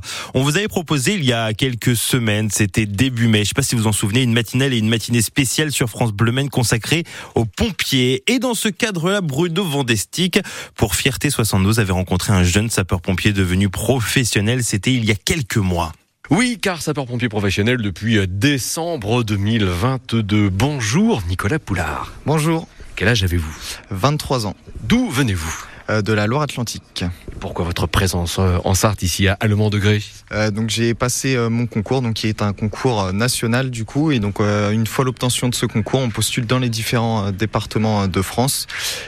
3. On vous avait proposé il y a quelques semaines, c'était début mai, je sais pas si vous en souvenez, une matinale et une matinée spéciale sur France Bleu Maine consacrée aux pompiers. Et dans ce cadre-là, Bruno Vandestick, pour Fierté 72, avait rencontré un jeune sapeur-pompier devenu professionnel. C'était il y a quelques mois. Oui, car sapeur-pompier professionnel depuis décembre 2022. Bonjour Nicolas Poulard. Bonjour. Quel âge avez-vous? 23 ans. D'où venez-vous? Euh, De la Loire-Atlantique. Pourquoi votre présence euh, en Sarthe ici à Allemand Degré euh, Donc j'ai passé euh, mon concours, donc qui est un concours euh, national du coup, et donc une fois l'obtention de ce concours, on postule dans les différents départements de France.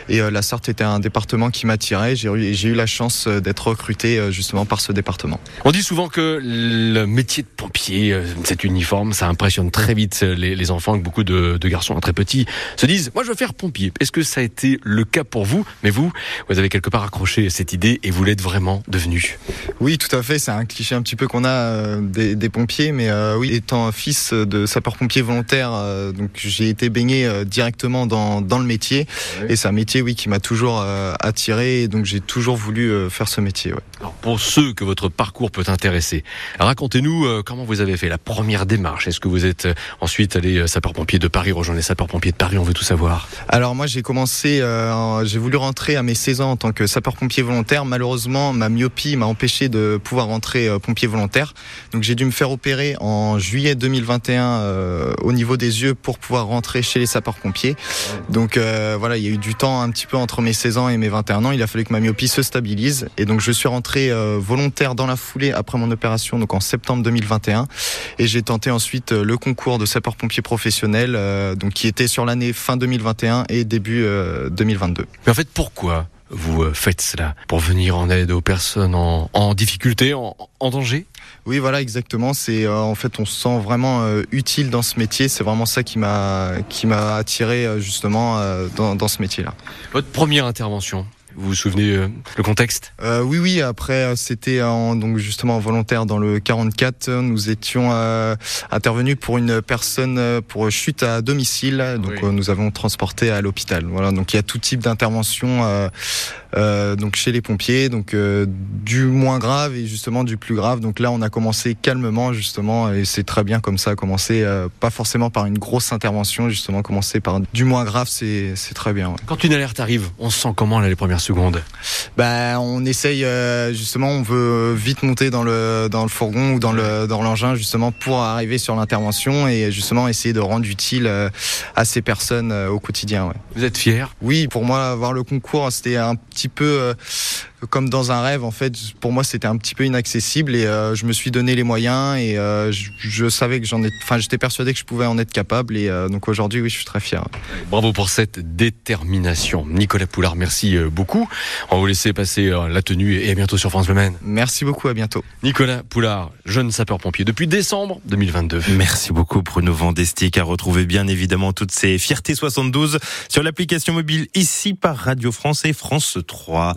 Et la Sarthe était un département qui m'attirait. J'ai eu, j'ai eu la chance d'être recruté justement par ce département. On dit souvent que le métier de pompier, cet uniforme, ça impressionne très vite les, les enfants, que beaucoup de, de garçons très petits se disent, moi je veux faire pompier. Est-ce que ça a été le cas pour vous? Mais vous, vous avez quelque part accroché cette idée et vous l'êtes vraiment devenu. Oui, tout à fait. C'est un cliché un petit peu qu'on a euh, des, des pompiers, mais euh, oui, étant fils de sapeur-pompier volontaire, euh, donc j'ai été baigné euh, directement dans, dans le métier. Et c'est un métier, oui, qui m'a toujours euh, attiré. Et donc j'ai toujours voulu euh, faire ce métier. Ouais. Alors, pour ceux que votre parcours peut intéresser, racontez-nous euh, comment vous avez fait la première démarche. Est-ce que vous êtes euh, ensuite allé euh, sapeur-pompier de Paris, rejoindre les sapeurs-pompiers de Paris On veut tout savoir? Alors moi j'ai commencé, euh, en- j'ai voulu rentrer à mes 16 ans en tant que sapeur-pompier volontaire. Malheureusement ma myopie m'a empêché de pouvoir rentrer euh, pompier volontaire. Donc j'ai dû me faire opérer en juillet 2021 euh, au niveau des yeux pour pouvoir rentrer chez les sapeurs-pompiers. Donc euh, voilà, il y a eu du temps un petit peu entre mes 16 ans et mes 21 ans. Il a fallu que ma myopie se stabilise et donc je suis rentré volontaire dans la foulée après mon opération, donc en septembre 2021. Et j'ai tenté ensuite le concours de sapeur-pompier professionnel, euh, donc qui était sur l'année fin 2021 et début euh, 2022. Mais en fait, pourquoi vous euh, faites cela Pour venir en aide aux personnes en, en difficulté, en, en danger? Oui, voilà, exactement. C'est euh, en fait, on se sent vraiment euh, utile dans ce métier. C'est vraiment ça qui m'a qui m'a attiré euh, justement euh, dans, dans ce métier-là. Votre première intervention, vous vous souvenez euh, le contexte? Euh, oui, oui. Après, euh, c'était en, donc justement volontaire dans le 44. Nous étions euh, intervenus pour une personne pour chute à domicile. Donc, Oui. euh, nous avons transporté à l'hôpital. Voilà. Donc, il y a tout type d'intervention. Euh, donc chez les pompiers, donc euh, du moins grave et justement du plus grave. Donc là, on a commencé calmement justement et c'est très bien comme ça. Commencer euh, pas forcément par une grosse intervention, justement commencer par du moins grave, c'est c'est très bien. ouais. Quand une alerte arrive, on se sent comment là les premières secondes? Bah, on essaye euh, justement, on veut vite monter dans le dans le fourgon ou dans le dans l'engin justement pour arriver sur l'intervention et justement essayer de rendre utile euh, à ces personnes euh, au quotidien. Ouais. Vous êtes fier Oui, pour moi, avoir le concours, c'était un petit peu euh, comme dans un rêve. En fait, pour moi, c'était un petit peu inaccessible et euh, je me suis donné les moyens et euh, je, je savais que j'en ai. Enfin, j'étais persuadé que je pouvais en être capable et euh, donc aujourd'hui, oui, je suis très fier. Bravo pour cette détermination. Nicolas Poulard, merci euh, beaucoup. On va vous laisser passer euh, la tenue et à bientôt sur France Le Maine. Merci beaucoup, à bientôt. Nicolas Poulard, jeune sapeur-pompier depuis décembre 2022. Merci beaucoup Bruno Vandestick à retrouver bien évidemment toutes ces fiertés 72 sur l'application mobile ici par Radio France et France 3.